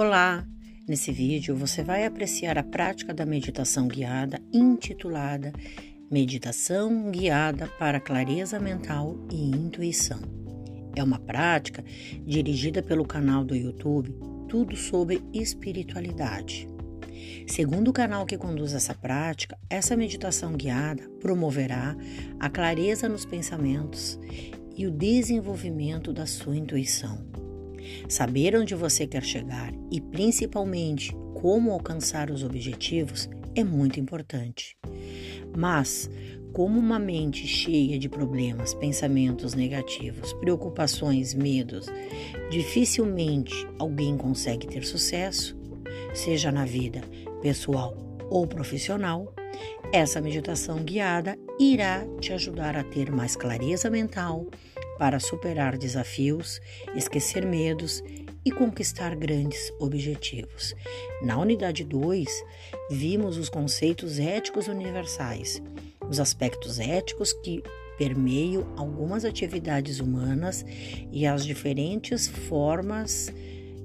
Olá! Nesse vídeo você vai apreciar a prática da meditação guiada intitulada Meditação Guiada para Clareza Mental e Intuição. É uma prática dirigida pelo canal do YouTube Tudo sobre Espiritualidade. Segundo o canal que conduz essa prática, essa meditação guiada promoverá a clareza nos pensamentos e o desenvolvimento da sua intuição. Saber onde você quer chegar e principalmente como alcançar os objetivos é muito importante. Mas, como uma mente cheia de problemas, pensamentos negativos, preocupações, medos, dificilmente alguém consegue ter sucesso, seja na vida pessoal ou profissional, essa meditação guiada irá te ajudar a ter mais clareza mental para superar desafios, esquecer medos e conquistar grandes objetivos. Na unidade 2, vimos os conceitos éticos universais, os aspectos éticos que permeiam algumas atividades humanas e as diferentes formas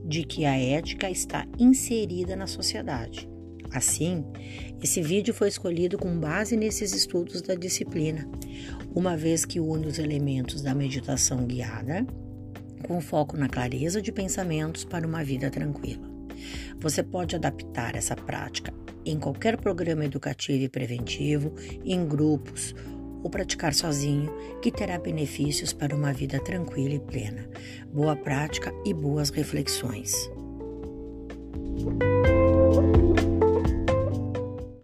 de que a ética está inserida na sociedade. Assim, esse vídeo foi escolhido com base nesses estudos da disciplina, uma vez que une os elementos da meditação guiada com foco na clareza de pensamentos para uma vida tranquila. Você pode adaptar essa prática em qualquer programa educativo e preventivo, em grupos ou praticar sozinho, que terá benefícios para uma vida tranquila e plena. Boa prática e boas reflexões.